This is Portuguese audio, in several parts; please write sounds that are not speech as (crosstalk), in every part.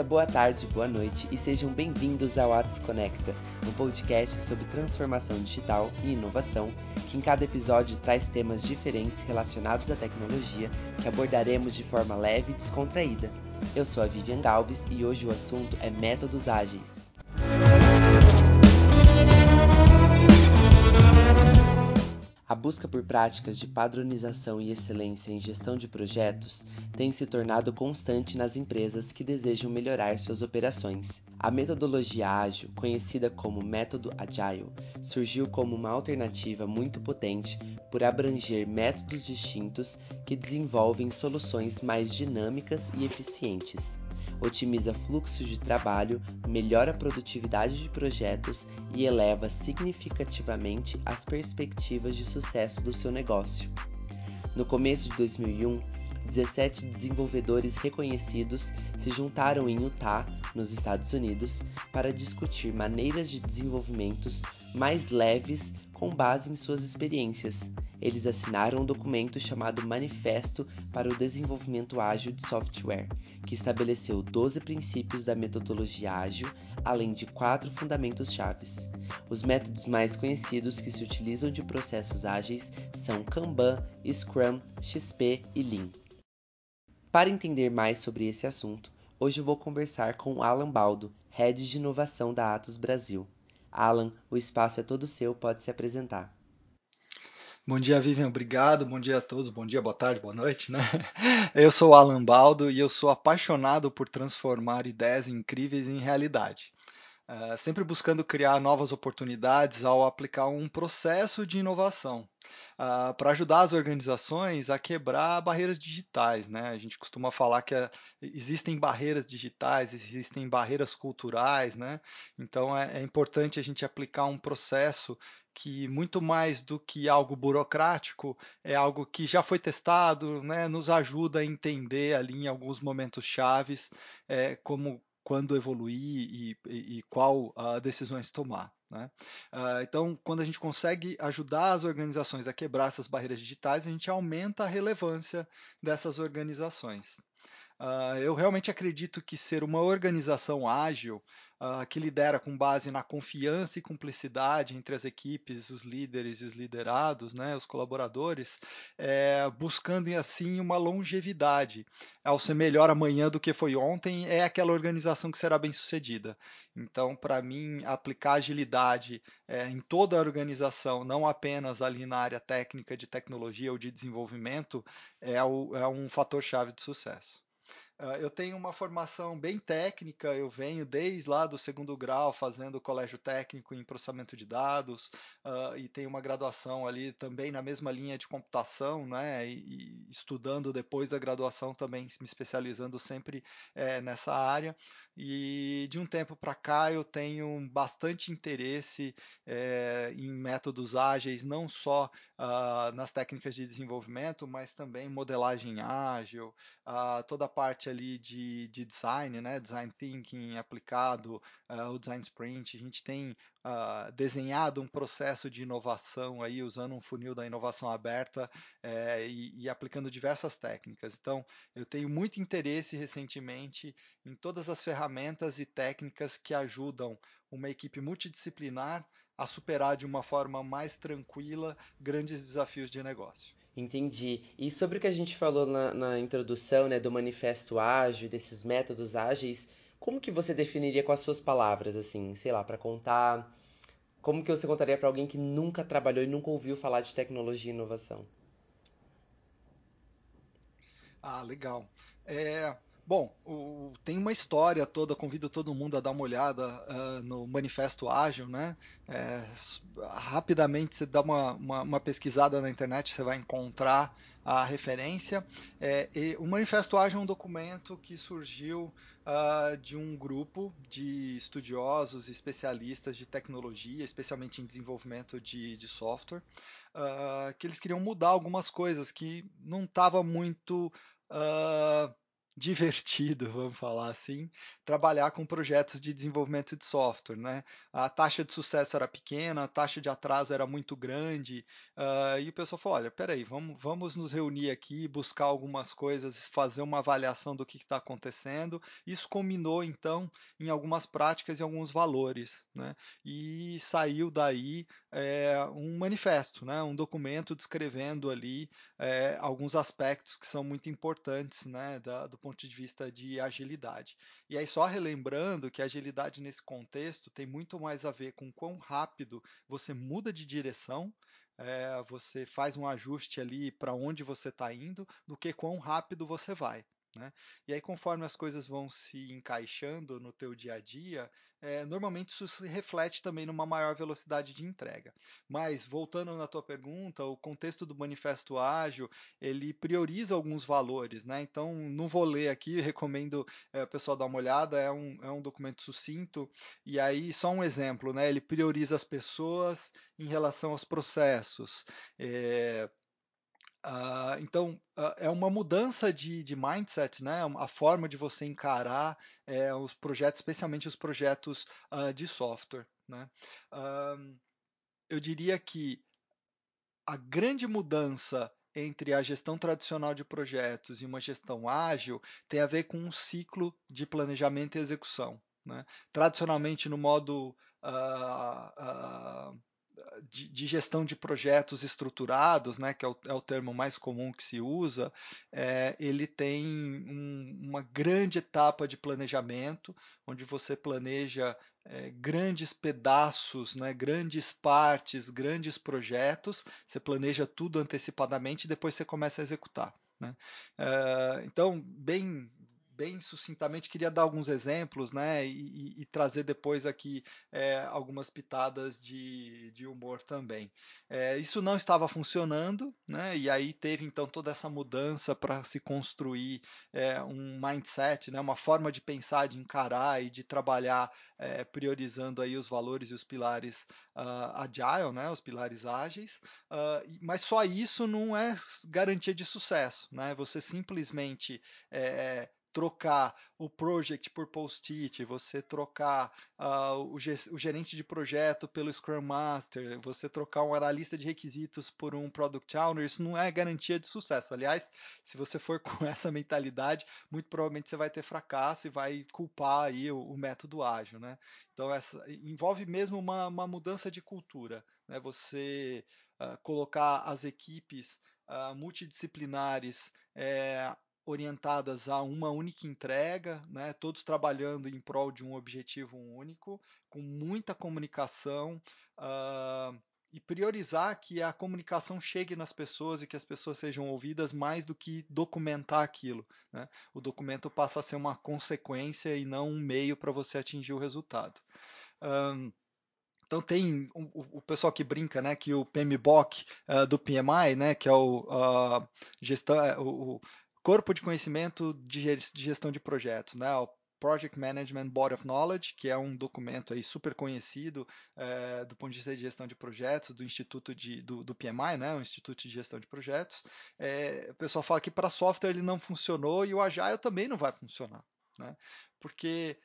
Dia, boa tarde, boa noite e sejam bem-vindos ao Atos Conecta, um podcast sobre transformação digital e inovação, que em cada episódio traz temas diferentes relacionados à tecnologia que abordaremos de forma leve e descontraída. Eu sou a Vivian Galves e hoje o assunto é métodos ágeis. A busca por práticas de padronização e excelência em gestão de projetos tem se tornado constante nas empresas que desejam melhorar suas operações. A metodologia ágil, conhecida como método Agile, surgiu como uma alternativa muito potente por abranger métodos distintos que desenvolvem soluções mais dinâmicas e eficientes otimiza fluxo de trabalho, melhora a produtividade de projetos e eleva significativamente as perspectivas de sucesso do seu negócio. No começo de 2001, 17 desenvolvedores reconhecidos se juntaram em Utah, nos Estados Unidos, para discutir maneiras de desenvolvimentos mais leves com base em suas experiências. Eles assinaram um documento chamado Manifesto para o Desenvolvimento Ágil de Software, que estabeleceu 12 princípios da metodologia ágil, além de quatro fundamentos chaves. Os métodos mais conhecidos que se utilizam de processos ágeis são Kanban, Scrum, XP e Lean. Para entender mais sobre esse assunto, hoje eu vou conversar com Alan Baldo, Head de Inovação da Atos Brasil. Alan, o espaço é todo seu, pode se apresentar. Bom dia, Vivian, obrigado. Bom dia a todos. Bom dia, boa tarde, boa noite, né? (laughs) Eu sou Alan Baldo e eu sou apaixonado por transformar ideias incríveis em realidade. Uh, sempre buscando criar novas oportunidades ao aplicar um processo de inovação uh, para ajudar as organizações a quebrar barreiras digitais. Né? A gente costuma falar que uh, existem barreiras digitais, existem barreiras culturais, né? então é, é importante a gente aplicar um processo que muito mais do que algo burocrático é algo que já foi testado, né, nos ajuda a entender ali em alguns momentos chaves é, como quando evoluir e, e, e qual uh, decisões tomar. Né? Uh, então, quando a gente consegue ajudar as organizações a quebrar essas barreiras digitais, a gente aumenta a relevância dessas organizações. Uh, eu realmente acredito que ser uma organização ágil uh, que lidera com base na confiança e cumplicidade entre as equipes, os líderes e os liderados, né, os colaboradores, é, buscando assim uma longevidade. Ao ser melhor amanhã do que foi ontem, é aquela organização que será bem sucedida. Então, para mim, aplicar agilidade é, em toda a organização, não apenas ali na área técnica de tecnologia ou de desenvolvimento, é, o, é um fator chave de sucesso. Uh, eu tenho uma formação bem técnica, eu venho desde lá do segundo grau fazendo colégio técnico em processamento de dados uh, e tenho uma graduação ali também na mesma linha de computação, né? E, e estudando depois da graduação também me especializando sempre é, nessa área. E de um tempo para cá eu tenho bastante interesse é, em métodos ágeis, não só uh, nas técnicas de desenvolvimento, mas também modelagem ágil, toda a parte ali de, de design, né? Design thinking aplicado, uh, o design sprint. A gente tem uh, desenhado um processo de inovação aí usando um funil da inovação aberta é, e, e, aplicando diversas técnicas. Então, eu tenho muito interesse recentemente em todas as ferramentas e técnicas que ajudam uma equipe multidisciplinar a superar de uma forma mais tranquila grandes desafios de negócio. Entendi. E sobre o que a gente falou na, na introdução, né, do manifesto ágil, desses métodos ágeis, como que você definiria com as suas palavras, assim, sei lá, para contar, como que você contaria para alguém que nunca trabalhou e nunca ouviu falar de tecnologia e inovação? Ah, legal. É, Bom, o, tem uma história toda, convido todo mundo a dar uma olhada uh, no Manifesto Ágil, né? É, rapidamente você dá uma, uma, uma, pesquisada na internet, você vai encontrar a referência. É, o Manifesto Ágil é um documento que surgiu uh, de um grupo de estudiosos e especialistas de tecnologia, especialmente em desenvolvimento de, de software, uh, que eles queriam mudar algumas coisas que não estava muito divertido, (laughs) vamos falar assim, trabalhar com projetos de desenvolvimento de software, né? A taxa de sucesso era pequena, a taxa de atraso era muito grande, uh, e o pessoal falou, olha, peraí, vamos, vamos nos reunir aqui, buscar algumas coisas, fazer uma avaliação do que está acontecendo. Isso combinou, então, em algumas práticas e alguns valores, né? E saiu daí é, um manifesto, né? Um documento descrevendo ali é, alguns aspectos que são muito importantes, né? Da, do ponto de vista de agilidade. E aí, só relembrando que a agilidade nesse contexto tem muito mais a ver com quão rápido você muda de direção, é, você faz um ajuste ali para onde você está indo, do que quão rápido você vai. Né? E aí, conforme as coisas vão se encaixando no teu dia a dia, é, normalmente isso se reflete também numa maior velocidade de entrega. Mas, voltando na tua pergunta, o contexto do Manifesto Ágil, ele prioriza alguns valores. Né? Então, não vou ler aqui, (laughs) recomendo é, o pessoal dar uma olhada, é um, é um documento sucinto. E aí, só um exemplo, né? ele prioriza as pessoas em relação aos processos. É, Uh, então, uh, é uma mudança de, de, mindset, né? a forma de você encarar é, os projetos, especialmente os projetos uh, de software. Né? eu diria que a grande mudança entre a gestão tradicional de projetos e uma gestão ágil tem a ver com um ciclo de planejamento e execução. Né? Tradicionalmente, no modo de, de, gestão de projetos estruturados, né, que é o, é o termo mais comum que se usa, é, ele tem um, uma grande etapa de planejamento, onde você planeja é, grandes pedaços, né, grandes partes, grandes projetos, você planeja tudo antecipadamente e depois você começa a executar. Né? É, então, bem, bem sucintamente, queria dar alguns exemplos, né, e, e, trazer depois aqui é, algumas pitadas de, de humor também. É, isso não estava funcionando, né, e aí teve então toda essa mudança para se construir é, um mindset, né, uma forma de pensar, de encarar e de trabalhar priorizando aí os valores e os pilares uh, agile, né, os pilares ágeis, uh, mas só isso não é garantia de sucesso, né? Você simplesmente é, trocar o project por post-it, você trocar uh, o, o, gerente de projeto pelo Scrum Master, você trocar um analista de requisitos por um Product Owner, isso não é garantia de sucesso. Aliás, se você for (laughs) com essa mentalidade, muito provavelmente você vai ter fracasso e vai culpar aí o, o método ágil, né? Então, essa, envolve mesmo uma, uma mudança de cultura, né? Você uh, colocar as equipes uh, multidisciplinares é, orientadas a uma única entrega, né, todos trabalhando em prol de um objetivo único, com muita comunicação uh, e priorizar que a comunicação chegue nas pessoas e que as pessoas sejam ouvidas mais do que documentar aquilo. Né? O documento passa a ser uma consequência e não um meio para você atingir o resultado. Um, então tem o, o, pessoal que brinca, né, que o PMBOK uh, do PMI, né, que é o uh, gestão, o, corpo de conhecimento de gestão de projetos, né? O Project Management Body of Knowledge, que é um documento aí super conhecido é, do ponto de vista de gestão de projetos do Instituto de, do, do PMI, né, o Instituto de Gestão de Projetos. É, o pessoal fala que para software ele não funcionou e o Agile também não vai funcionar, né, porque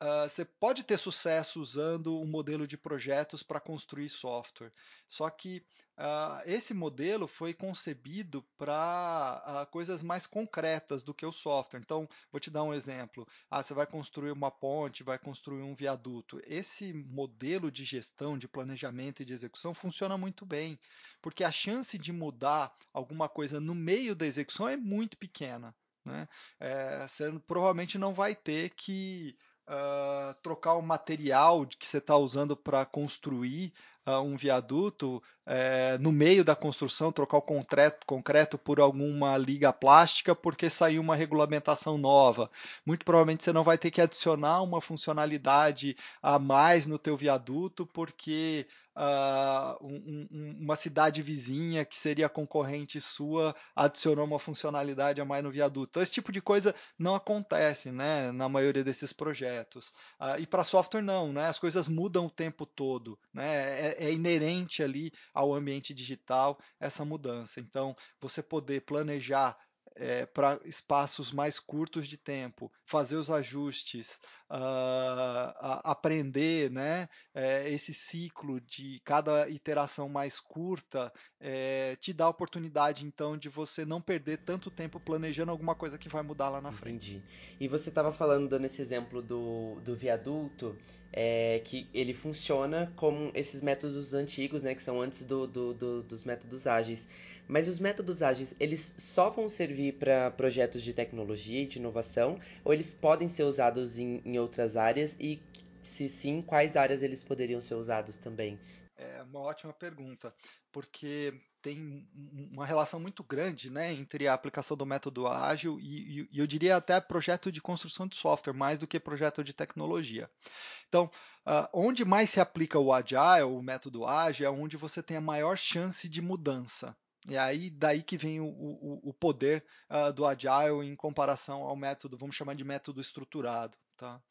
Uh, você pode ter sucesso usando um modelo de projetos para construir software. Só que uh, esse modelo foi concebido para uh, coisas mais concretas do que o software. Então, vou te dar um exemplo. Ah, você vai construir uma ponte, vai construir um viaduto. Esse modelo de gestão, de planejamento e de execução funciona muito bem, porque a chance de mudar alguma coisa no meio da execução é muito pequena. Né? É, você provavelmente não vai ter que uh, trocar o material que você está usando para construir uh, um viaduto uh, no meio da construção, trocar o concreto, concreto por alguma liga plástica porque saiu uma regulamentação nova. Muito provavelmente você não vai ter que adicionar uma funcionalidade a mais no teu viaduto porque uh, um, uma cidade vizinha que seria concorrente sua adicionou uma funcionalidade a mais no viaduto. Então, esse tipo de coisa não acontece né, na maioria desses projetos. Uh, e para software, não, né, as coisas mudam o tempo todo. Né, é, é inerente ali ao ambiente digital essa mudança. Então, você poder planejar é, para espaços mais curtos de tempo, fazer os ajustes, uh, aprender, né? É, esse ciclo de cada iteração mais curta é, te dá a oportunidade então de você não perder tanto tempo planejando alguma coisa que vai mudar lá na frente. E você estava falando, dando esse exemplo do, do viaduto, que ele funciona como esses métodos antigos, né, que são antes do, do, do dos métodos ágeis. Mas os métodos ágeis, eles só vão servir para projetos de tecnologia e de inovação, ou eles podem ser usados em, em outras áreas? E se sim, quais áreas eles poderiam ser usados também? É uma ótima pergunta, porque tem uma relação muito grande né, entre a aplicação do método ágil e, e, eu diria até projeto de construção de software, mais do que projeto de tecnologia. Então, uh, onde mais se aplica o agile, o método ágil, é onde você tem a maior chance de mudança. E aí, daí que vem o, o, o poder uh, do agile em comparação ao método, vamos chamar de método estruturado. Tá?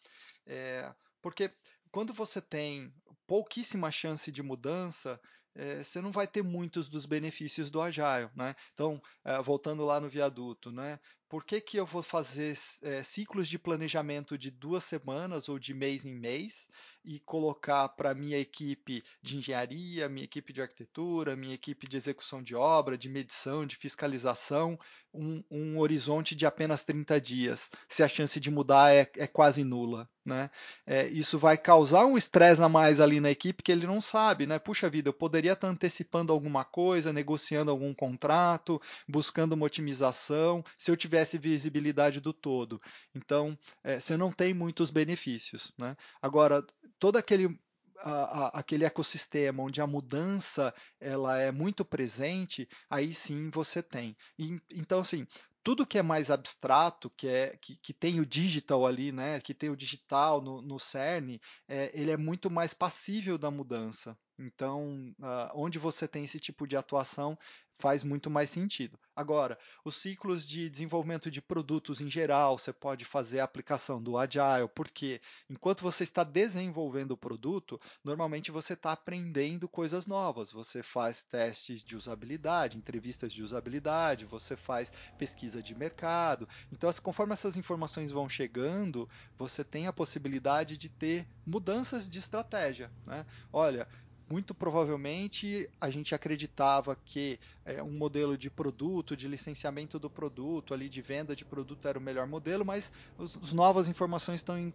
É, porque quando você tem pouquíssima chance de mudança, é, você não vai ter muitos dos benefícios do Agile. Né? Então, é, voltando lá no viaduto, né? Por que, que eu vou fazer é, ciclos de planejamento de duas semanas ou de mês em mês e colocar para minha equipe de engenharia, minha equipe de arquitetura, minha equipe de execução de obra, de medição, de fiscalização, um, um horizonte de apenas 30 dias, se a chance de mudar é, é quase nula? Né? É, isso vai causar um estresse a mais ali na equipe que ele não sabe, né? Puxa vida, eu poderia estar antecipando alguma coisa, negociando algum contrato, buscando uma otimização, se eu tivesse visibilidade do todo. Então, é, você não tem muitos benefícios, né? Agora, todo aquele a, a, aquele ecossistema onde a mudança ela é muito presente, aí sim você tem. E, então, assim, tudo que é mais abstrato, que, é, que, que tem o digital ali, né, que tem o digital no, no CERN, é, ele é muito mais passível da mudança. Então, uh, onde você tem esse tipo de atuação, faz muito mais sentido. Agora, os ciclos de desenvolvimento de produtos em geral, você pode fazer a aplicação do Agile, porque enquanto você está desenvolvendo o produto, normalmente você está aprendendo coisas novas. Você faz testes de usabilidade, entrevistas de usabilidade, você faz pesquisa de mercado. Então, conforme essas informações vão chegando, você tem a possibilidade de ter mudanças de estratégia. Né? Olha, muito provavelmente a gente acreditava que é, um modelo de produto, de licenciamento do produto, ali de venda de produto era o melhor modelo, mas as novas informações estão,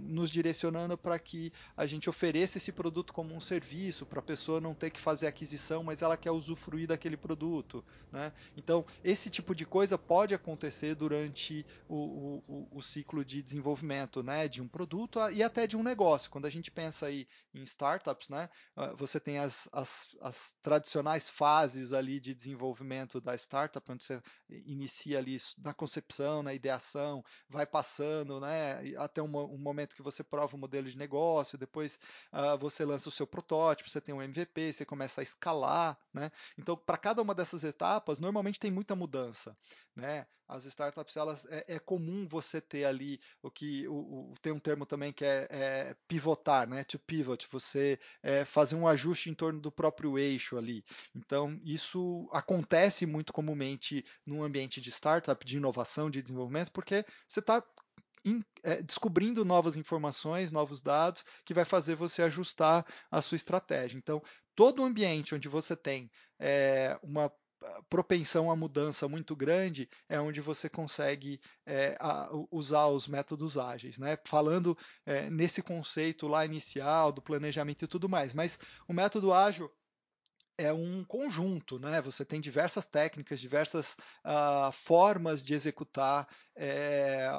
nos direcionando para que a gente ofereça esse produto como um serviço, para a pessoa não ter que fazer aquisição, mas ela quer usufruir daquele produto. Né? Então, esse tipo de coisa pode acontecer durante o, o, o ciclo de desenvolvimento né? de um produto e até de um negócio. Quando a gente pensa aí em startups, né? Ah, você tem as, as, as, tradicionais fases ali de desenvolvimento da startup, onde você inicia ali na concepção, na ideação, vai passando, né, até um, um momento que você prova o modelo de negócio, depois uh, você lança o seu protótipo, você tem um MVP, você começa a escalar, né? Então, para cada uma dessas etapas, normalmente tem muita mudança, né? As startups, elas é, é comum você ter ali o que o, o, tem um termo também que é, é pivotar, né? To pivot, você é, fazer um ajuste em torno do próprio eixo ali. Então, isso acontece muito comumente num ambiente de startup, de inovação, de desenvolvimento, porque você está é, descobrindo novas informações, novos dados, que vai fazer você ajustar a sua estratégia. Então, todo ambiente onde você tem é, uma propensão à mudança muito grande é onde você consegue é, a, usar os métodos ágeis, né? Falando é, nesse conceito lá inicial do planejamento e tudo mais, mas o método ágil é um conjunto, né? Você tem diversas técnicas, diversas uh, formas de executar é,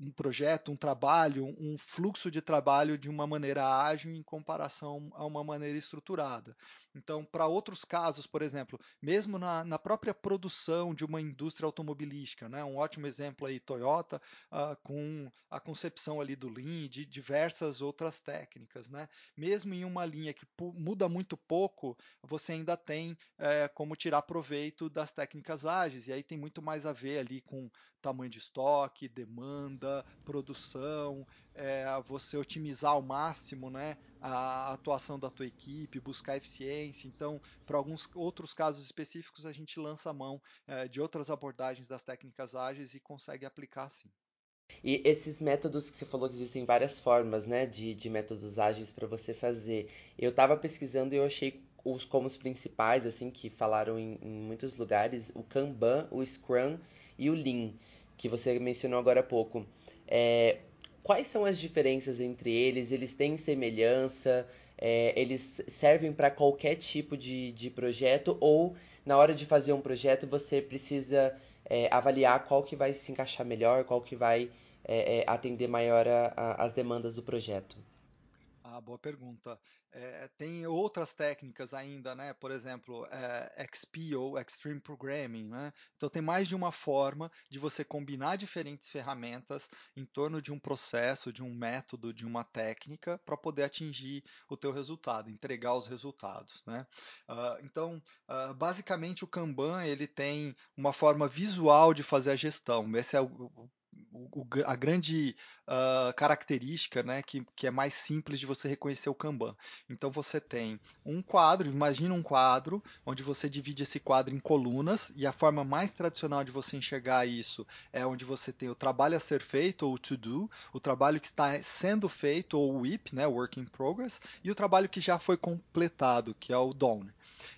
um projeto, um trabalho, um fluxo de trabalho de uma maneira ágil em comparação a uma maneira estruturada. Então, para outros casos, por exemplo, mesmo na, na, própria produção de uma indústria automobilística, né, um ótimo exemplo aí, Toyota, uh, com a concepção ali do Lean, de diversas outras técnicas. Né? Mesmo em uma linha que muda muito pouco, você ainda tem é, como tirar proveito das técnicas ágeis, e aí tem muito mais a ver ali com tamanho de estoque, demanda, produção, é, você otimizar ao máximo né, a atuação da tua equipe, buscar eficiência. Então, para alguns outros casos específicos, a gente lança a mão é, de outras abordagens das técnicas ágeis e consegue aplicar sim. E esses métodos que você falou que existem várias formas, né, de, de métodos ágeis para você fazer. Eu estava pesquisando e eu achei os como os principais, assim, que falaram em, em, muitos lugares, o Kanban, o Scrum e o Lean, que você mencionou agora há pouco. É, quais são as diferenças entre eles? Eles têm semelhança? É, eles servem para qualquer tipo de, de projeto ou na hora de fazer um projeto você precisa é, avaliar qual que vai se encaixar melhor, qual que vai é, é atender maior as demandas do projeto? Ah, boa pergunta. É, tem outras técnicas ainda, né? Por exemplo, é, XP ou Extreme Programming, né? Então tem mais de uma forma de você combinar diferentes ferramentas em torno de um processo, de um método, de uma técnica para poder atingir o teu resultado, entregar os resultados, né? Uh, então, uh, basicamente o Kanban ele tem uma forma visual de fazer a gestão. Esse é o, o, a grande uh, característica né, que, que é mais simples de você reconhecer o Kanban. Então você tem um quadro, imagina um quadro, onde você divide esse quadro em colunas, e a forma mais tradicional de você enxergar isso é onde você tem o trabalho a ser feito, ou to do, o trabalho que está sendo feito, ou WIP, né, Work in Progress, e o trabalho que já foi completado, que é o done.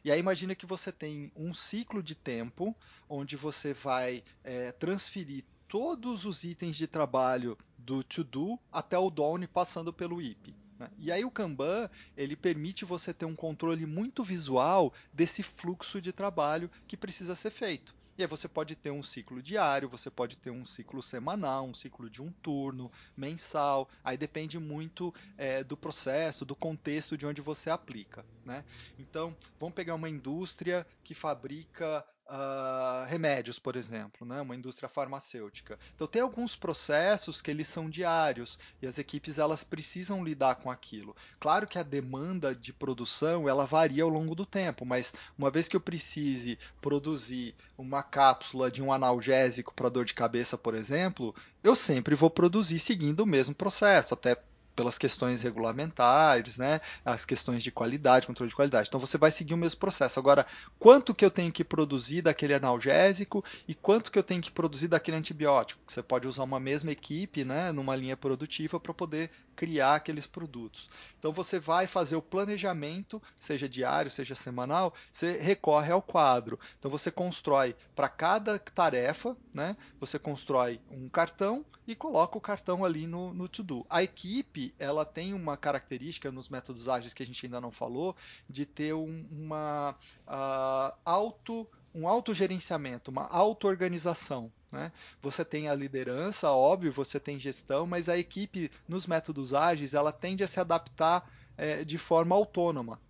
E aí imagina que você tem um ciclo de tempo onde você vai é, transferir todos os itens de trabalho do to-do até o done passando pelo IP. Né? E aí o Kanban ele permite você ter um controle muito visual desse fluxo de trabalho que precisa ser feito. E aí você pode ter um ciclo diário, você pode ter um ciclo semanal, um ciclo de um turno, mensal. Aí depende muito é, do processo, do contexto de onde você aplica. Né? Então, vamos pegar uma indústria que fabrica uh, remédios, por exemplo, né? uma indústria farmacêutica. Então tem alguns processos que eles são diários e as equipes elas precisam lidar com aquilo. Claro que a demanda de produção ela varia ao longo do tempo, mas uma vez que eu precise produzir uma cápsula de um analgésico para dor de cabeça, por exemplo, eu sempre vou produzir seguindo o mesmo processo, até pelas questões regulamentares, né, as questões de qualidade, controle de qualidade. Então você vai seguir o mesmo processo. Agora, quanto que eu tenho que produzir daquele analgésico e quanto que eu tenho que produzir daquele antibiótico? Você pode usar uma mesma equipe, né, numa linha produtiva para poder criar aqueles produtos. Então você vai fazer o planejamento, seja diário, seja semanal, você recorre ao quadro. Então você constrói para cada tarefa, né, você constrói um cartão e coloca o cartão ali no, no to-do. A equipe ela tem uma característica nos métodos ágeis que a gente ainda não falou, de ter um, uma uh, auto um autogerenciamento, uma auto-organização. Né? Você tem a liderança, óbvio, você tem gestão, mas a equipe nos métodos ágeis ela tende a se adaptar é, de forma autônoma.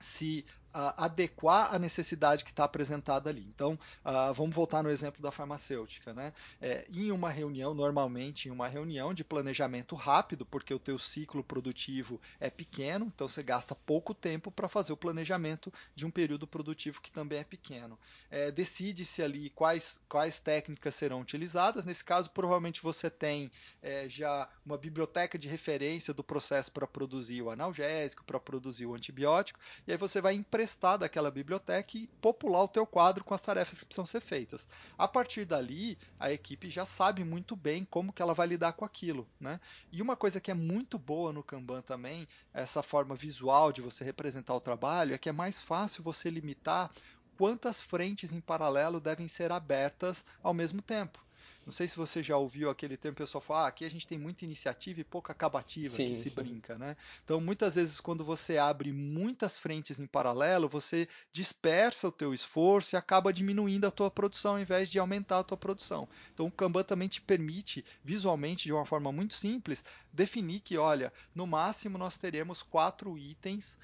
Se adequar a necessidade que está apresentada ali. Então, uh, vamos voltar no exemplo da farmacêutica. Né? É, em uma reunião, normalmente em uma reunião de planejamento rápido, porque o teu ciclo produtivo é pequeno, então você gasta pouco tempo para fazer o planejamento de um período produtivo que também é pequeno. É, Decide-se ali quais, quais técnicas serão utilizadas. Nesse caso, provavelmente você tem é, já uma biblioteca de referência do processo para produzir o analgésico, para produzir o antibiótico, e aí você vai emprestar emprestar daquela biblioteca e popular o teu quadro com as tarefas que precisam ser feitas. A partir dali, a equipe já sabe muito bem como que ela vai lidar com aquilo, né? E uma coisa que é muito boa no Kanban também, essa forma visual de você representar o trabalho, é que é mais fácil você limitar quantas frentes em paralelo devem ser abertas ao mesmo tempo. Não sei se você já ouviu aquele termo, o pessoal fala, ah, aqui a gente tem muita iniciativa e pouca acabativa, Sim. que se brinca, né? Então, muitas vezes, quando você abre muitas frentes em paralelo, você dispersa o teu esforço e acaba diminuindo a tua produção, ao invés de aumentar a tua produção. Então, o Kanban também te permite, visualmente, de uma forma muito simples, definir que, olha, no máximo nós teremos quatro itens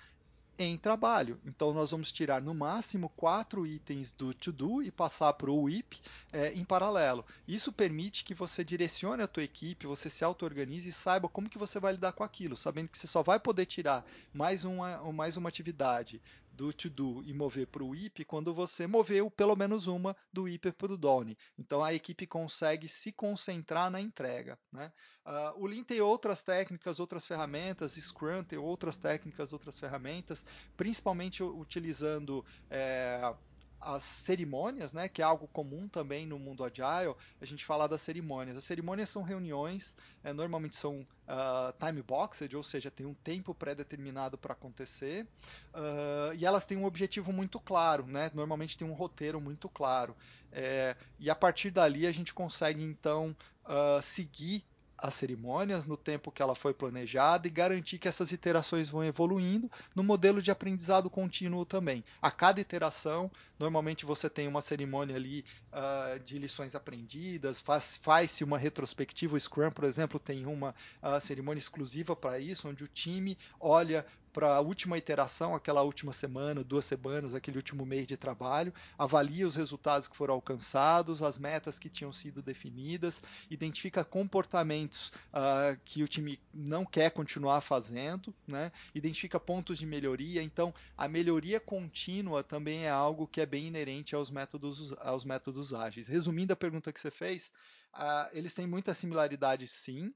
em trabalho. Então, nós vamos tirar no máximo quatro itens do to-do e passar para o WIP é, em paralelo. Isso permite que você direcione a tua equipe, você se auto-organize e saiba como que você vai lidar com aquilo, sabendo que você só vai poder tirar mais uma, mais uma atividade do to-do e mover para o IP quando você moveu pelo menos uma do IP para o done. Então a equipe consegue se concentrar na entrega. Né? Uh, o Lean tem outras técnicas, outras ferramentas, Scrum tem outras técnicas, outras ferramentas, principalmente utilizando é, as cerimônias, né, que é algo comum também no mundo agile, a gente fala das cerimônias. As cerimônias são reuniões, é, normalmente são uh, time boxed, ou seja, tem um tempo pré-determinado para acontecer, uh, e elas têm um objetivo muito claro, né, normalmente tem um roteiro muito claro. É, e a partir dali a gente consegue então uh, seguir as cerimônias no tempo que ela foi planejada e garantir que essas iterações vão evoluindo no modelo de aprendizado contínuo também. A cada iteração, normalmente você tem uma cerimônia ali uh, de lições aprendidas, faz-se faz uma retrospectiva. O Scrum, por exemplo, tem uma uh, cerimônia exclusiva para isso, onde o time olha para a última iteração, aquela última semana, duas semanas, aquele último mês de trabalho, avalia os resultados que foram alcançados, as metas que tinham sido definidas, identifica comportamentos uh, que o time não quer continuar fazendo, né? identifica pontos de melhoria. Então, a melhoria contínua também é algo que é bem inerente aos métodos, aos métodos ágeis. Resumindo a pergunta que você fez, uh, eles têm muita similaridade, sim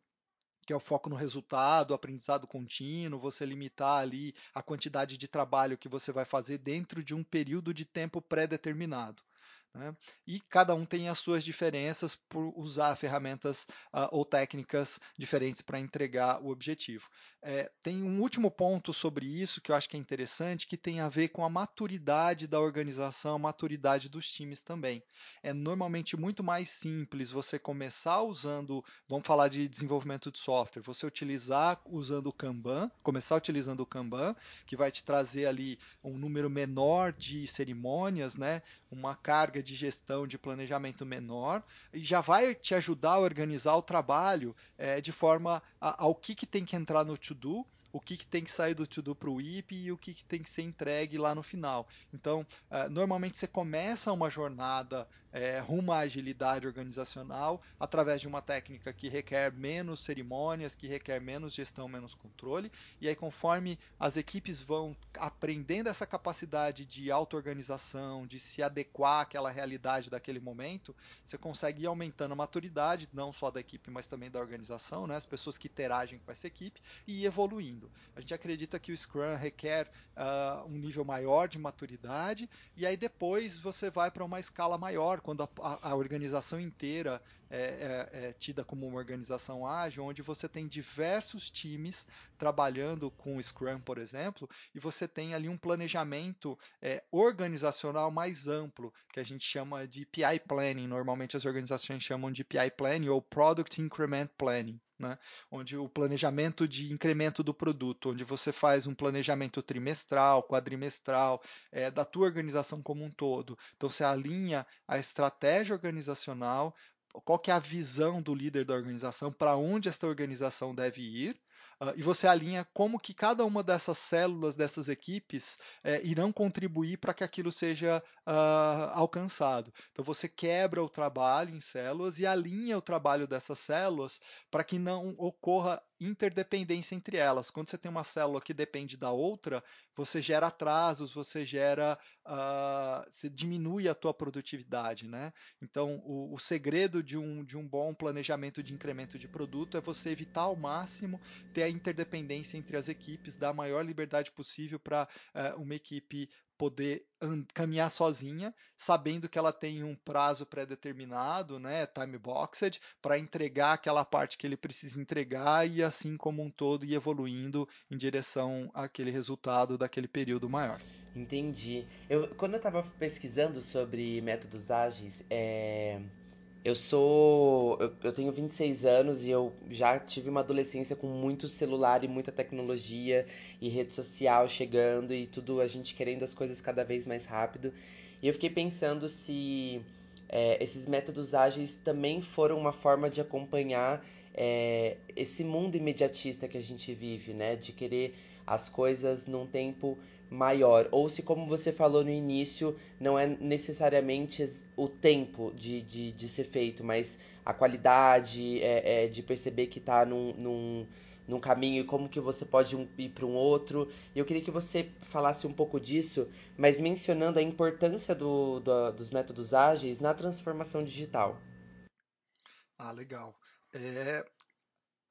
que é o foco no resultado, aprendizado contínuo, você limitar ali a quantidade de trabalho que você vai fazer dentro de um período de tempo pré-determinado. Né? E cada um tem as suas diferenças por usar ferramentas uh, ou técnicas diferentes para entregar o objetivo. É, tem um último ponto sobre isso que eu acho que é interessante, que tem a ver com a maturidade da organização, a maturidade dos times também. É normalmente muito mais simples você começar usando, vamos falar de desenvolvimento de software, você utilizar usando o Kanban, começar utilizando o Kanban, que vai te trazer ali um número menor de cerimônias, né? Uma carga de gestão, de planejamento menor, e já vai te ajudar a organizar o trabalho é, de forma a, ao que, que tem que entrar no to-do o que, que tem que sair do to-do para o IP e o que, que tem que ser entregue lá no final. Então, uh, normalmente você começa uma jornada é, rumo à agilidade organizacional através de uma técnica que requer menos cerimônias, que requer menos gestão, menos controle, e aí conforme as equipes vão aprendendo essa capacidade de auto-organização, de se adequar àquela realidade daquele momento, você consegue ir aumentando a maturidade, não só da equipe, mas também da organização, né? as pessoas que interagem com essa equipe, e ir evoluindo. A gente acredita que o Scrum requer uh, um nível maior de maturidade e aí depois você vai para uma escala maior, quando a, a, a organização inteira é, é, é, tida como uma organização ágil, onde você tem diversos times trabalhando com Scrum, por exemplo, e você tem ali um planejamento é, organizacional mais amplo, que a gente chama de PI Planning. Normalmente as organizações chamam de PI Planning ou Product Increment Planning né? onde o planejamento de incremento do produto, onde você faz um planejamento trimestral, quadrimestral, é, da tua organização como um todo. Então você alinha a estratégia organizacional, qual que é a visão do líder da organização, para onde esta organização deve ir, Uh, e você alinha como que cada uma dessas células, dessas equipes, é, irão contribuir para que aquilo seja uh, alcançado. Então você quebra o trabalho em células e alinha o trabalho dessas células para que não ocorra interdependência entre elas. Quando você tem uma célula que depende da outra, você gera atrasos, você gera, uh, você diminui a tua produtividade, né? Então, o, o, segredo de um, de um bom planejamento de incremento de produto é você evitar ao máximo ter a interdependência entre as equipes, dar a maior liberdade possível para uh, uma equipe poder caminhar sozinha, sabendo que ela tem um prazo pré-determinado, né, time boxed, para entregar aquela parte que ele precisa entregar e assim como um todo ir evoluindo em direção àquele resultado daquele período maior. Entendi. Eu, quando eu estava pesquisando sobre métodos ágeis, é eu sou. Eu, eu tenho 26 anos e eu já tive uma adolescência com muito celular e muita tecnologia e rede social chegando e tudo, a gente querendo as coisas cada vez mais rápido. E eu fiquei pensando se é, esses métodos ágeis também foram uma forma de acompanhar é, esse mundo imediatista que a gente vive, né? De querer as coisas num tempo maior. Ou se, como você falou no início, não é necessariamente o tempo de, de, de ser feito, mas a qualidade é, é de perceber que está num, num, num caminho e como que você pode ir para um outro. Eu queria que você falasse um pouco disso, mas mencionando a importância do, do, dos métodos ágeis na transformação digital. Ah, legal. É,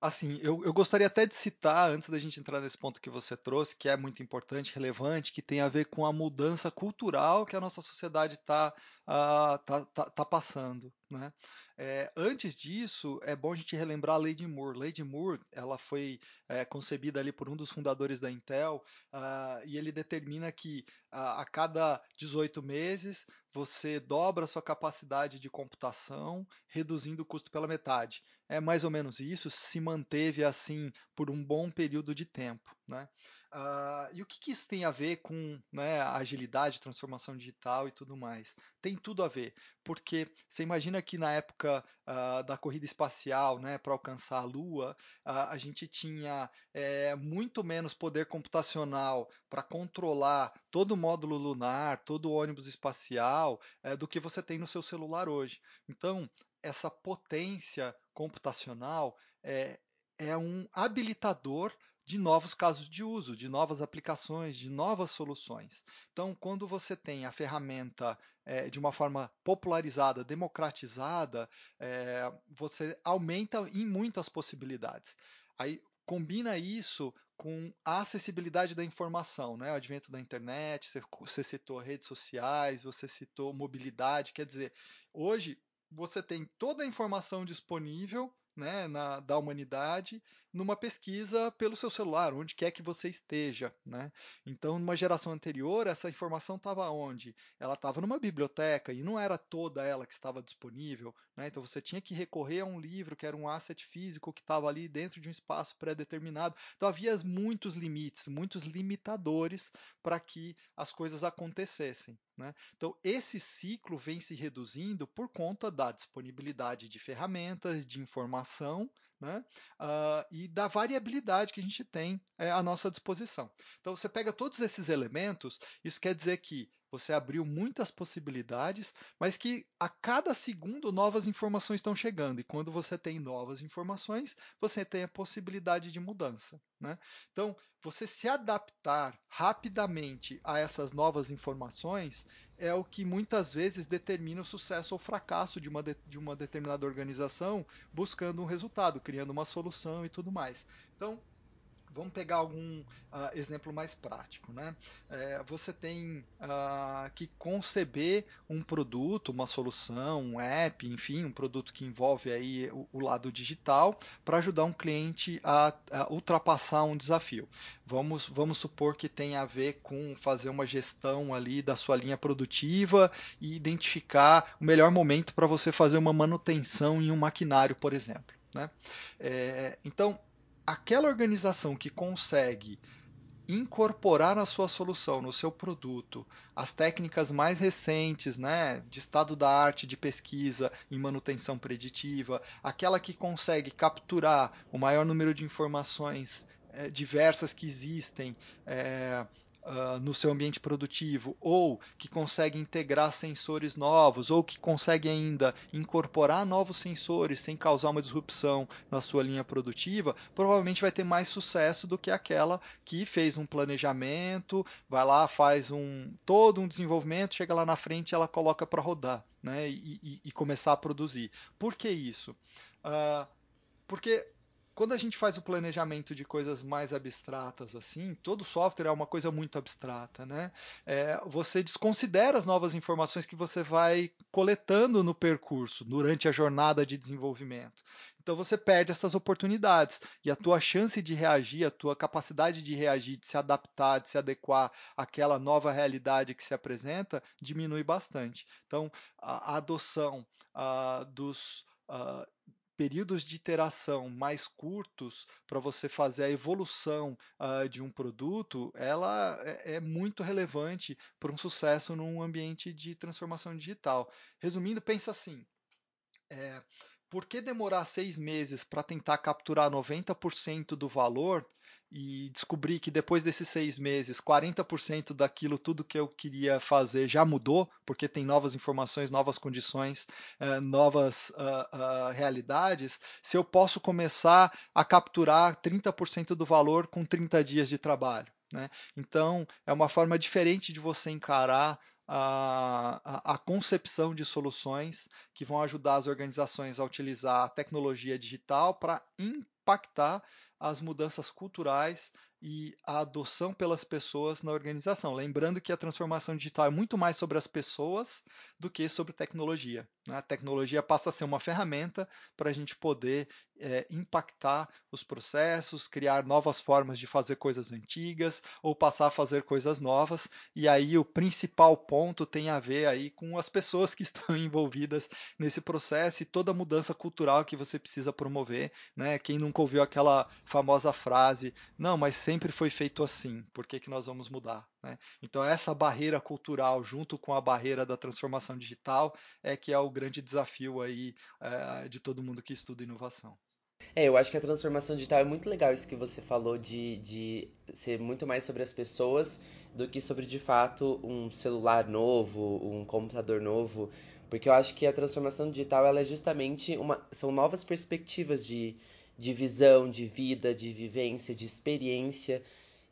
Assim, eu, eu, gostaria até de citar, antes da gente entrar nesse ponto que você trouxe, que é muito importante, relevante, que tem a ver com a mudança cultural que a nossa sociedade está uh, tá, tá, passando. Né? É, antes disso, é bom a gente relembrar a de Moore. De Moore ela foi é, concebida ali por um dos fundadores da Intel uh, e ele determina que uh, a cada 18 meses você dobra a sua capacidade de computação, reduzindo o custo pela metade. É mais ou menos isso, se manteve assim por um bom período de tempo. Né? Uh, e o que, que, isso tem a ver com né, agilidade, transformação digital e tudo mais? Tem tudo a ver, porque você imagina que na época uh, da corrida espacial, né, para alcançar a Lua, uh, a gente tinha é, muito menos poder computacional para controlar todo o módulo lunar, todo o ônibus espacial, é, do que você tem no seu celular hoje. Então, essa potência computacional é, é um habilitador de novos casos de uso, de novas aplicações, de novas soluções. Então, quando você tem a ferramenta é, de uma forma popularizada, democratizada, é, você aumenta em muitas possibilidades. Aí combina isso com a acessibilidade da informação, né? o advento da internet, você citou redes sociais, você citou mobilidade, quer dizer, hoje você tem toda a informação disponível né, na, da humanidade numa pesquisa pelo seu celular, onde quer que você esteja. Né? Então, numa geração anterior, essa informação estava onde? Ela estava numa biblioteca e não era toda ela que estava disponível. Né? Então, você tinha que recorrer a um livro que era um asset físico que estava ali dentro de um espaço pré-determinado. Então, havia muitos limites, muitos limitadores para que as coisas acontecessem. Né? Então, esse ciclo vem se reduzindo por conta da disponibilidade de ferramentas, de informação né? Uh, e da variabilidade que a gente tem é, à nossa disposição. Então, você pega todos esses elementos, isso quer dizer que você abriu muitas possibilidades, mas que a cada segundo novas informações estão chegando. E quando você tem novas informações, você tem a possibilidade de mudança. Né? Então, você se adaptar rapidamente a essas novas informações é o que muitas vezes determina o sucesso ou fracasso de uma, de, de uma determinada organização buscando um resultado, criando uma solução e tudo mais. Então, Vamos pegar algum uh, exemplo mais prático. Né? É, você tem uh, que conceber um produto, uma solução, um app, enfim, um produto que envolve aí o, o lado digital para ajudar um cliente a, a, ultrapassar um desafio. Vamos, vamos supor que tenha a ver com fazer uma gestão ali da sua linha produtiva e identificar o melhor momento para você fazer uma manutenção em um maquinário, por exemplo. Né? É, então, aquela organização que consegue incorporar na sua solução, no seu produto, as técnicas mais recentes, né, de estado da arte, de pesquisa em manutenção preditiva, aquela que consegue capturar o maior número de informações é, diversas que existem, é, uh, no seu ambiente produtivo, ou que consegue integrar sensores novos, ou que consegue ainda incorporar novos sensores sem causar uma disrupção na sua linha produtiva, provavelmente vai ter mais sucesso do que aquela que fez um planejamento, vai lá, faz um todo um desenvolvimento, chega lá na frente ela coloca para rodar. Né, e, e, e, começar a produzir. Por que isso? Uh, porque quando a gente faz o planejamento de coisas mais abstratas assim, todo software é uma coisa muito abstrata, né? É, você desconsidera as novas informações que você vai coletando no percurso, durante a jornada de desenvolvimento. Então você perde essas oportunidades e a tua chance de reagir, a tua capacidade de reagir, de se adaptar, de se adequar àquela nova realidade que se apresenta, diminui bastante. Então a, a adoção uh, dos uh, períodos de iteração mais curtos para você fazer a evolução uh, de um produto, ela é, é muito relevante para um sucesso num ambiente de transformação digital. Resumindo, pensa assim: é, por que demorar seis meses para tentar capturar 90% do valor e descobri que depois desses seis meses, 40% daquilo tudo que eu queria fazer já mudou, porque tem novas informações, novas condições, uh, novas uh, uh, realidades, se eu posso começar a capturar 30% do valor com 30 dias de trabalho. Né? Então, é uma forma diferente de você encarar a, a, concepção de soluções que vão ajudar as organizações a utilizar a tecnologia digital para impactar as mudanças culturais e a adoção pelas pessoas na organização. Lembrando que a transformação digital é muito mais sobre as pessoas do que sobre tecnologia. Né? A tecnologia passa a ser uma ferramenta para a gente poder é, impactar os processos, criar novas formas de fazer coisas antigas ou passar a fazer coisas novas. E aí o principal ponto tem a ver aí com as pessoas que (laughs) estão envolvidas nesse processo e toda mudança cultural que você precisa promover. Né? Quem nunca ouviu aquela famosa frase, não, mas sempre foi feito assim, por que, que nós vamos mudar? Né? Então, essa barreira cultural, junto com a barreira da transformação digital, é que é o grande desafio aí é, de todo mundo que estuda inovação. É, eu acho que a transformação digital é muito legal isso que você falou de, de ser muito mais sobre as pessoas do que sobre de fato um celular novo, um computador novo, porque eu acho que a transformação digital ela é justamente uma são novas perspectivas de, de visão, de vida, de vivência, de experiência.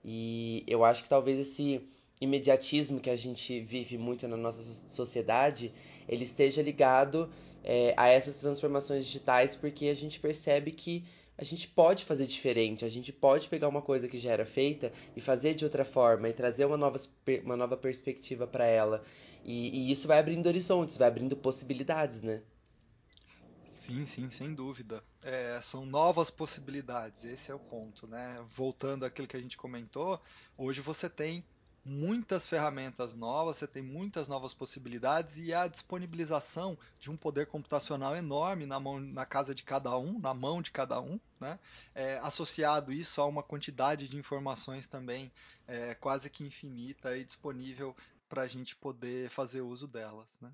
E eu acho que talvez esse imediatismo que a gente vive muito na nossa sociedade, ele esteja ligado é, a essas transformações digitais, porque a gente percebe que a gente pode fazer diferente, a gente pode pegar uma coisa que já era feita e fazer de outra forma e trazer uma nova, uma nova perspectiva para ela. E, e isso vai abrindo horizontes, vai abrindo possibilidades, né? Sim, sim, sem dúvida. É, são novas possibilidades, esse é o ponto, né? Voltando àquilo que a gente comentou, hoje você tem muitas ferramentas novas, você tem muitas novas possibilidades e a disponibilização de um poder computacional enorme na, mão, na casa de cada um, na mão de cada um, né? É, associado isso a uma quantidade de informações também é, quase que infinita e disponível para a gente poder fazer uso delas. Né?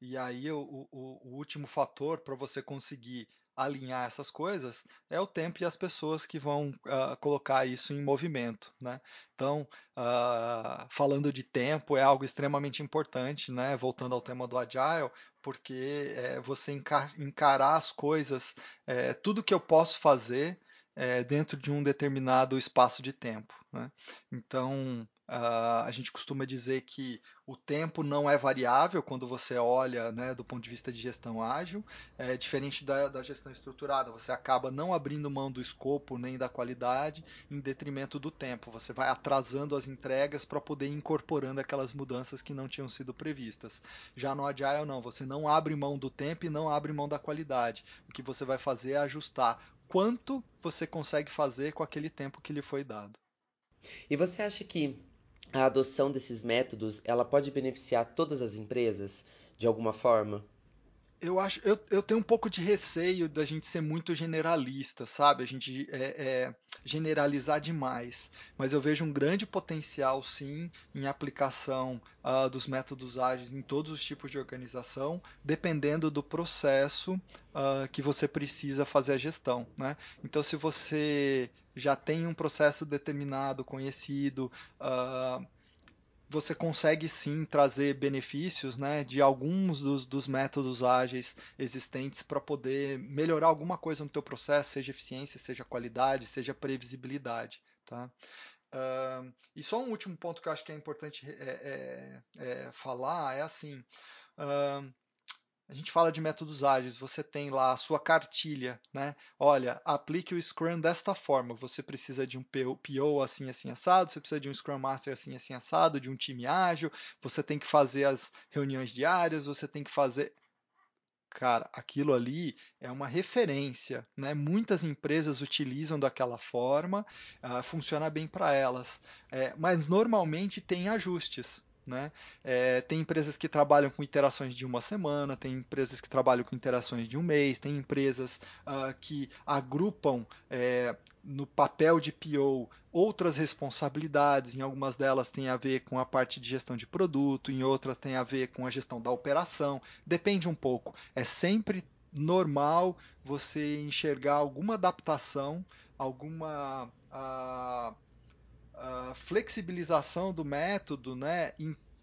E aí o, o, o último fator para você conseguir alinhar essas coisas é o tempo e as pessoas que vão uh, colocar isso em movimento. Né? Então, uh, falando de tempo, é algo extremamente importante, né? voltando ao tema do Agile, porque é você encarar as coisas, é, tudo que eu posso fazer é, dentro de um determinado espaço de tempo. Né? Então, Uh, a gente costuma dizer que o tempo não é variável quando você olha né, do ponto de vista de gestão ágil, é diferente da, da, gestão estruturada. Você acaba não abrindo mão do escopo nem da qualidade em detrimento do tempo. Você vai atrasando as entregas para poder ir incorporando aquelas mudanças que não tinham sido previstas. Já no Agile, não. Você não abre mão do tempo e não abre mão da qualidade. O que você vai fazer é ajustar quanto você consegue fazer com aquele tempo que lhe foi dado. E você acha que a adoção desses métodos ela pode beneficiar todas as empresas de alguma forma? Eu acho, eu, eu tenho um pouco de receio da gente ser muito generalista, sabe? A gente é, é, generalizar demais. Mas eu vejo um grande potencial, sim, em aplicação uh, dos métodos ágeis em todos os tipos de organização, dependendo do processo uh, que você precisa fazer a gestão. Né? Então, se você já tem um processo determinado, conhecido, uh, você consegue sim trazer benefícios né, de alguns dos, dos métodos ágeis existentes para poder melhorar alguma coisa no teu processo, seja eficiência, seja qualidade, seja previsibilidade. Tá? Uh, e só um último ponto que eu acho que é importante é, é, é falar é assim. Uh, a gente fala de métodos ágeis, você tem lá a sua cartilha, né? Olha, aplique o Scrum desta forma. Você precisa de um PO assim, assim, assado, você precisa de um Scrum Master assim, assim, assado, de um time ágil, você tem que fazer as reuniões diárias, você tem que fazer. Cara, aquilo ali é uma referência, né? Muitas empresas utilizam daquela forma, uh, funciona bem para elas, é, mas normalmente tem ajustes. Né? É, tem empresas que trabalham com interações de uma semana, tem empresas que trabalham com interações de um mês, tem empresas uh, que agrupam é, no papel de PO outras responsabilidades, em algumas delas tem a ver com a parte de gestão de produto, em outras tem a ver com a gestão da operação, depende um pouco. É sempre normal você enxergar alguma adaptação, alguma uh, flexibilização do método, né,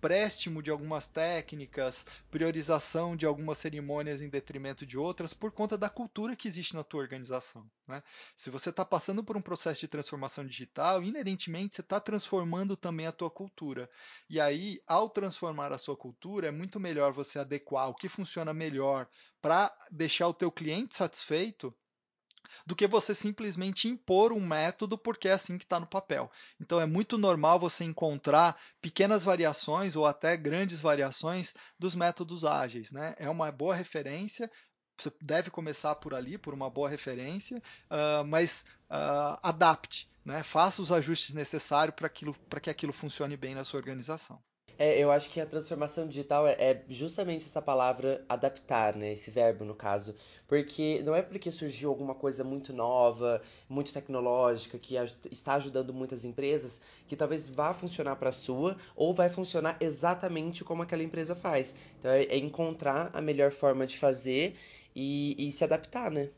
empréstimo de algumas técnicas, priorização de algumas cerimônias em detrimento de outras, por conta da cultura que existe na tua organização. Né? Se você está passando por um processo de transformação digital, inerentemente você está transformando também a tua cultura. E aí, ao transformar a sua cultura, é muito melhor você adequar o que funciona melhor para deixar o teu cliente satisfeito do que você simplesmente impor um método porque é assim que está no papel. Então é muito normal você encontrar pequenas variações ou até grandes variações dos métodos ágeis. Né? É uma boa referência. Você deve começar por ali, por uma boa referência, uh, mas uh, adapte, né? faça os ajustes necessários para que aquilo funcione bem na sua organização. É, eu acho que a transformação digital é, é, justamente essa palavra adaptar, né? Esse verbo, no caso. Porque não é porque surgiu alguma coisa muito nova, muito tecnológica, que está ajudando muitas empresas, que talvez vá funcionar para a sua, ou vai funcionar exatamente como aquela empresa faz. Então é, é encontrar a melhor forma de fazer e, e se adaptar, né?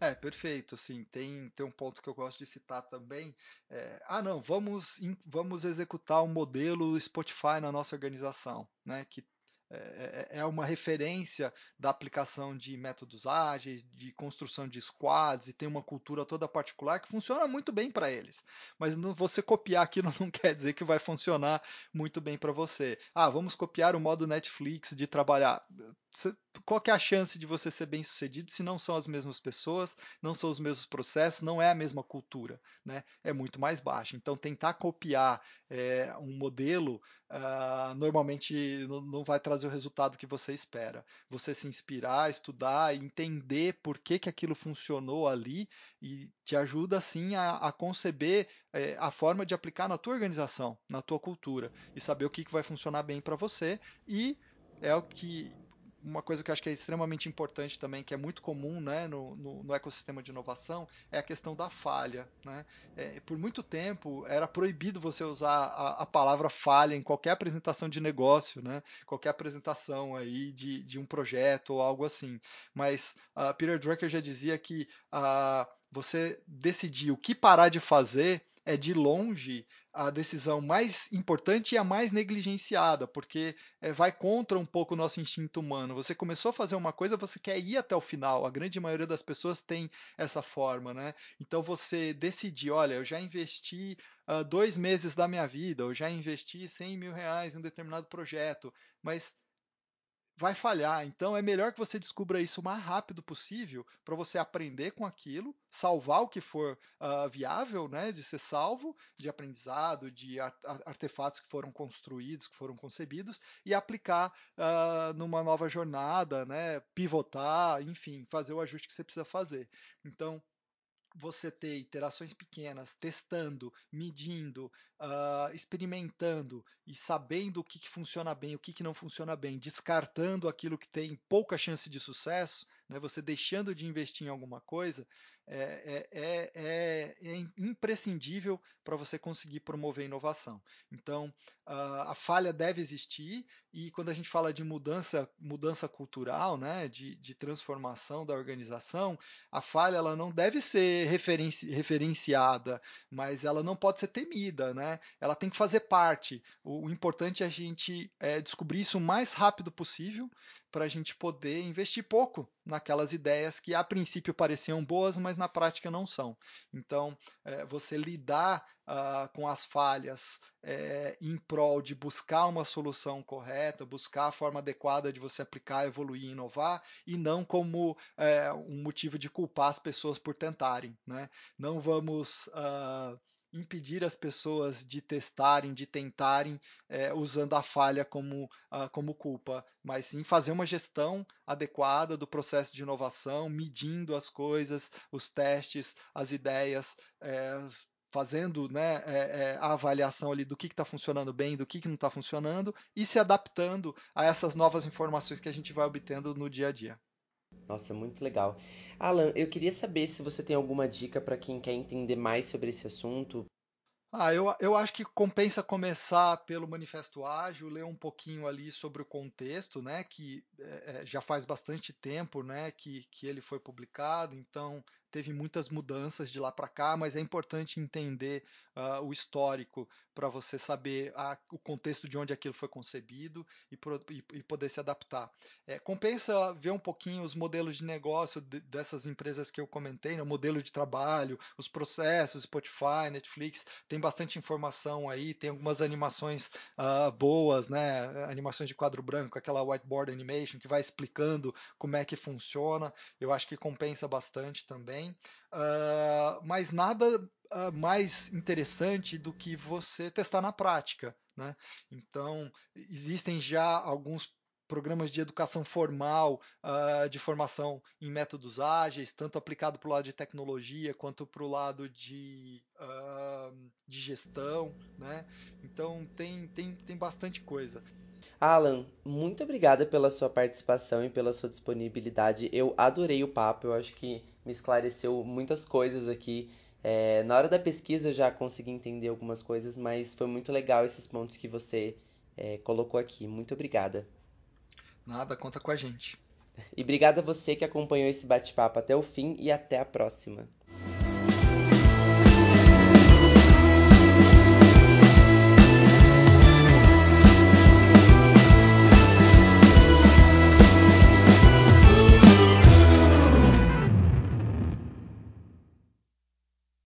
É, perfeito, sim. Tem, tem um ponto que eu gosto de citar também. É, ah, não, vamos, vamos executar um modelo Spotify na nossa organização, né? Que é, é, é uma referência da aplicação de métodos ágeis, de construção de squads, e tem uma cultura toda particular que funciona muito bem para eles. Mas você copiar aquilo (laughs) não quer dizer que vai funcionar muito bem para você. Ah, vamos copiar o modo Netflix de trabalhar qual é a chance de você ser bem sucedido se não são as mesmas pessoas, não são os mesmos processos, não é a mesma cultura, né? É muito mais baixa. Então, tentar copiar é, um modelo uh, normalmente não, não, vai trazer o resultado que você espera. Você se inspirar, estudar, entender por que, que aquilo funcionou ali e te ajuda assim a, a conceber é, a forma de aplicar na tua organização, na tua cultura e saber o que, que vai funcionar bem para você e é o que uma coisa que eu acho que é extremamente importante também, que é muito comum né, no, no, no ecossistema de inovação, é a questão da falha. Né? É, por muito tempo era proibido você usar a, a, palavra falha em qualquer apresentação de negócio, né? qualquer apresentação aí de, de um projeto ou algo assim. Mas uh, Peter Drucker já dizia que uh, você decidir o que parar de fazer é de longe a decisão mais importante e a mais negligenciada, porque é, vai contra um pouco o nosso instinto humano. Você começou a fazer uma coisa, você quer ir até o final. A grande maioria das pessoas tem essa forma, né? Então você decidir, olha, eu já investi uh, dois meses da minha vida, eu já investi 100 mil reais em um determinado projeto, mas vai falhar. Então é melhor que você descubra isso o mais rápido possível para você aprender com aquilo, salvar o que for uh, viável, né, de ser salvo, de aprendizado, de artefatos que foram construídos, que foram concebidos e aplicar uh, numa nova jornada, né, pivotar, enfim, fazer o ajuste que você precisa fazer. Então você ter iterações pequenas, testando, medindo, uh, experimentando e sabendo o que, que funciona bem, o que, que não funciona bem, descartando aquilo que tem pouca chance de sucesso, né, você deixando de investir em alguma coisa, é, é, é, é imprescindível para você conseguir promover inovação. Então, uh, a falha deve existir e quando a gente fala de mudança, mudança cultural, né, de, de transformação da organização, a falha ela não deve ser referenci, referenciada, mas ela não pode ser temida, né? Ela tem que fazer parte. O, o importante é a gente é, descobrir isso o mais rápido possível para a gente poder investir pouco naquelas ideias que a princípio pareciam boas, mas na prática não são. Então, é, você lidar uh, com as falhas é, em prol de buscar uma solução correta, buscar a forma adequada de você aplicar, evoluir e inovar, e não como é, um motivo de culpar as pessoas por tentarem. Né? Não vamos. Uh, impedir as pessoas de testarem, de tentarem, é, usando a falha como, uh, como culpa, mas sim fazer uma gestão adequada do processo de inovação, medindo as coisas, os testes, as ideias, é, fazendo né, é, a avaliação ali do que está funcionando bem, do que, que não está funcionando e se adaptando a essas novas informações que a gente vai obtendo no dia a dia. Nossa, muito legal. Alan, eu queria saber se você tem alguma dica para quem quer entender mais sobre esse assunto. Ah, eu, eu acho que compensa começar pelo Manifesto Ágil, ler um pouquinho ali sobre o contexto, né, que é, já faz bastante tempo, né, que, que ele foi publicado, então teve muitas mudanças de lá para cá, mas é importante entender uh, o histórico para você saber a, o contexto de onde aquilo foi concebido e, pro, e, e poder se adaptar. É, compensa ver um pouquinho os modelos de negócio de, dessas empresas que eu comentei, né, o modelo de trabalho, os processos, Spotify, Netflix, tem bastante informação aí, tem algumas animações uh, boas, né, animações de quadro branco, aquela whiteboard animation que vai explicando como é que funciona. Eu acho que compensa bastante também também, uh, mas nada uh, mais interessante do que você testar na prática. Né? Então, existem já alguns programas de educação formal, uh, de formação em métodos ágeis, tanto aplicado para o lado de tecnologia quanto para o lado de, uh, de gestão. Né? Então, tem, tem, tem bastante coisa. Alan, muito obrigada pela sua participação e pela sua disponibilidade. Eu adorei o papo, eu acho que me esclareceu muitas coisas aqui. É, na hora da pesquisa eu já consegui entender algumas coisas, mas foi muito legal esses pontos que você é, colocou aqui. Muito obrigada. Nada, conta com a gente. E obrigada a você que acompanhou esse bate-papo até o fim e até a próxima.